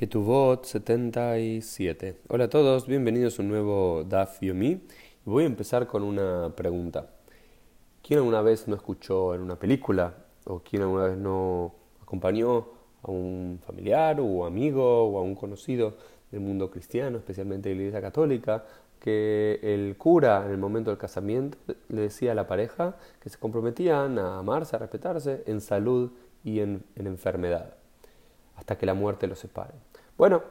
Ketuvot 77. Hola a todos, bienvenidos a un nuevo Daf Yomi. Voy a empezar con una pregunta. ¿Quién alguna vez no escuchó en una película o quién alguna vez no acompañó a un familiar o amigo o a un conocido del mundo cristiano, especialmente de la Iglesia Católica, que el cura en el momento del casamiento le decía a la pareja que se comprometían a amarse, a respetarse en salud y en enfermedad, hasta que la muerte los separe? Bueno,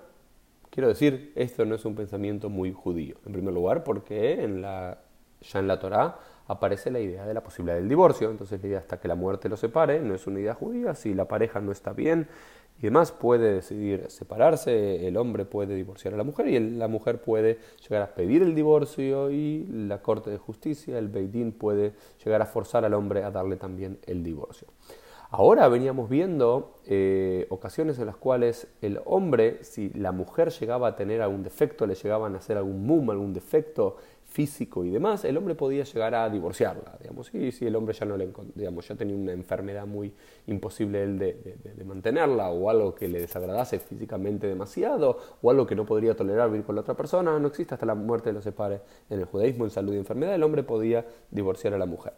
quiero decir, esto no es un pensamiento muy judío. En primer lugar, porque en la, ya en la Torá aparece la idea de la posibilidad del divorcio. Entonces la idea hasta que la muerte los separe no es una idea judía. Si la pareja no está bien y demás, puede decidir separarse. El hombre puede divorciar a la mujer y la mujer puede llegar a pedir el divorcio y la Corte de Justicia, el Beidín, puede llegar a forzar al hombre a darle también el divorcio. Ahora veníamos viendo eh, ocasiones en las cuales el hombre, si la mujer llegaba a tener algún defecto, le llegaban a hacer algún mum, algún defecto físico y demás, el hombre podía llegar a divorciarla, digamos, y si el hombre ya no le, digamos, ya tenía una enfermedad muy imposible de, de, mantenerla, o algo que le desagradase físicamente demasiado, o algo que no podría tolerar vivir con la otra persona, no existe hasta la muerte los separe en el judaísmo, en salud y enfermedad, el hombre podía divorciar a la mujer.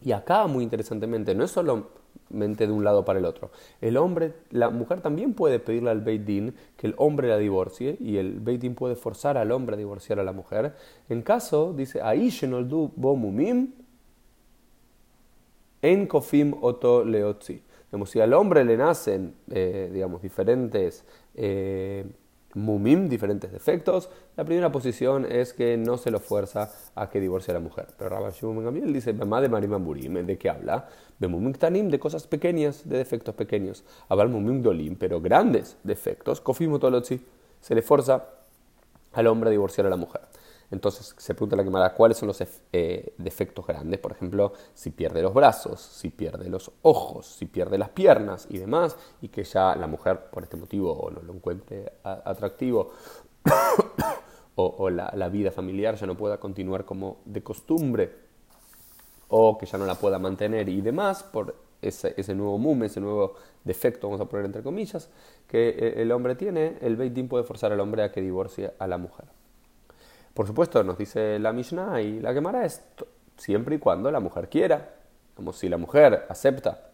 Y acá, muy interesantemente, no es solo de un lado para el otro. El hombre, la mujer también puede pedirle al Beit Din que el hombre la divorcie y el Beit Din puede forzar al hombre a divorciar a la mujer. En caso, dice, bomumim en kofim oto leotzi. Digamos, si al hombre le nacen, eh, digamos, diferentes eh, mumim, diferentes defectos. La primera posición es que no se lo fuerza a que divorcie a la mujer. Pero Rabbi Shimon Gamliel dice, mamá de Marim ¿de qué habla? De mumim tanim, de cosas pequeñas, de defectos pequeños. Abal mumim dolim, pero grandes defectos. Kofim se le fuerza al hombre a divorciar a la mujer. Entonces se pregunta la quemada cuáles son los eh, defectos grandes, por ejemplo, si pierde los brazos, si pierde los ojos, si pierde las piernas y demás, y que ya la mujer por este motivo no lo encuentre atractivo o, la, vida familiar ya no pueda continuar como de costumbre o que ya no la pueda mantener y demás por ese, ese nuevo mum, ese nuevo defecto, vamos a poner entre comillas, que eh, el hombre tiene, el Beitín puede forzar al hombre a que divorcie a la mujer. Por supuesto, nos dice la Mishnah y la Gemara es siempre y cuando la mujer quiera. Como si la mujer acepta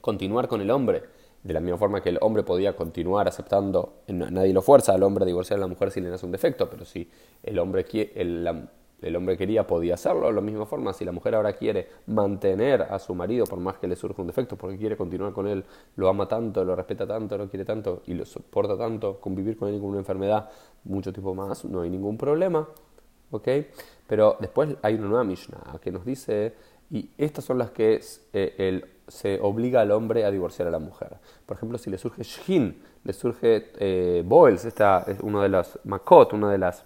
continuar con el hombre, de la misma forma que el hombre podía continuar aceptando, nadie lo fuerza al hombre a divorciar a la mujer si le nace un defecto, pero si el hombre, el, la, el hombre quería, podía hacerlo. De la misma forma, si la mujer ahora quiere mantener a su marido, por más que le surja un defecto, porque quiere continuar con él, lo ama tanto, lo respeta tanto, lo quiere tanto y lo soporta tanto, convivir con él con una enfermedad, mucho tiempo más, no hay ningún problema. ¿Ok? Pero después hay una nueva Mishnah que nos dice, y estas son las que eh, se obliga al hombre a divorciar a la mujer. Por ejemplo, si le surge Shin, le surge eh, Boels, esta es una de las Makot, una de las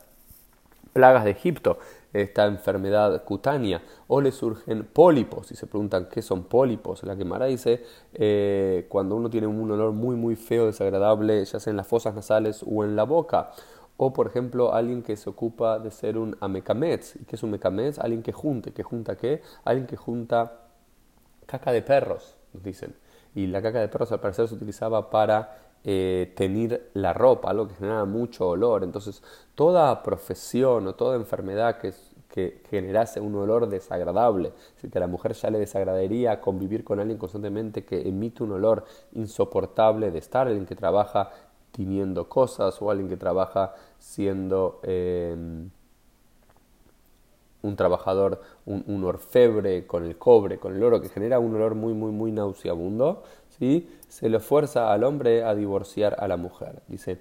plagas de Egipto, esta enfermedad cutánea, o le surgen pólipos, y se preguntan qué son pólipos. La quemara dice, eh, cuando uno tiene un olor muy, muy feo, desagradable, ya sea en las fosas nasales o en la boca, o por ejemplo, alguien que se ocupa de ser un amecametz. ¿Y qué es un amecametz? Alguien que junte. ¿Que junta qué? Alguien que junta caca de perros, nos dicen. Y la caca de perros al parecer se utilizaba para eh, tener la ropa, algo que genera mucho olor. Entonces, toda profesión o toda enfermedad que, que generase un olor desagradable, si que a la mujer ya le desagradaría convivir con alguien constantemente que emite un olor insoportable de estar, alguien que trabaja tiniendo cosas o alguien que trabaja siendo em, un trabajador, un, un, orfebre con el cobre, con el oro, que genera un olor muy, muy, muy nauseabundo, se le fuerza al hombre a divorciar a la mujer. Dice,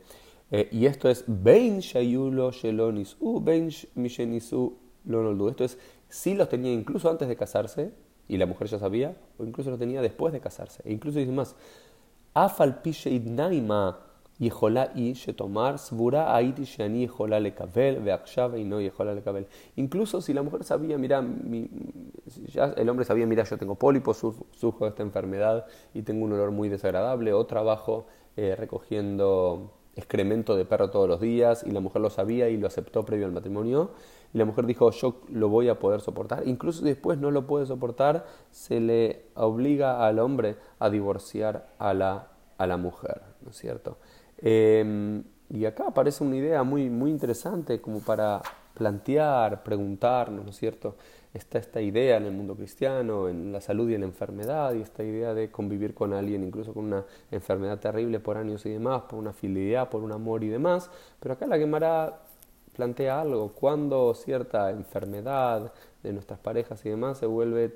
eh, y esto es Ben Shayulo Shelonis U, Ben Mishenisu Lonoldu. Esto es si los tenía incluso antes de casarse, y la mujer ya sabía, o incluso los tenía después de casarse. E incluso dice más, Afal Pishe Idnaima Incluso si la mujer sabía, mira, ya el hombre sabía, mira, yo tengo pólipos, sufro esta enfermedad y tengo un olor muy desagradable, o trabajo eh, recogiendo excremento de perro todos los días y la mujer lo sabía y lo aceptó previo al matrimonio. Y la mujer dijo yo lo voy a poder soportar incluso si después no lo puede soportar se le obliga al hombre a divorciar a la a la mujer, ¿no es cierto? Em, y acá aparece una idea muy, muy interesante como para plantear, preguntarnos, ¿no es cierto? Está esta idea en el mundo cristiano, en la salud y en la enfermedad, y esta idea de convivir con alguien, incluso con una enfermedad terrible por años y demás, por una fidelidad, por un amor y demás. Pero acá la Gemara plantea algo, cuando cierta enfermedad de nuestras parejas y demás se vuelve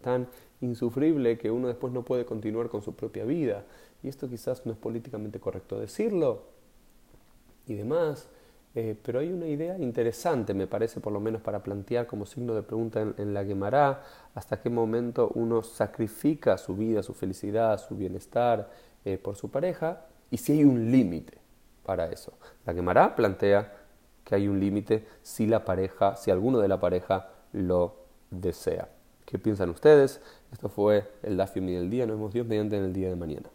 tan insufrible que uno después no puede continuar con su propia vida. Y esto quizás no es políticamente correcto decirlo y demás, eh, pero hay una idea interesante, me parece, por lo menos para plantear como signo de pregunta en, la Gemara, hasta qué momento uno sacrifica su vida, su felicidad, su bienestar eh, por su pareja y si hay un límite para eso. La Gemara plantea que hay un límite si la pareja, si alguno de la pareja lo desea. ¿Qué piensan ustedes? Esto fue el Dafim del día. Nos vemos Dios mediante en el día de mañana.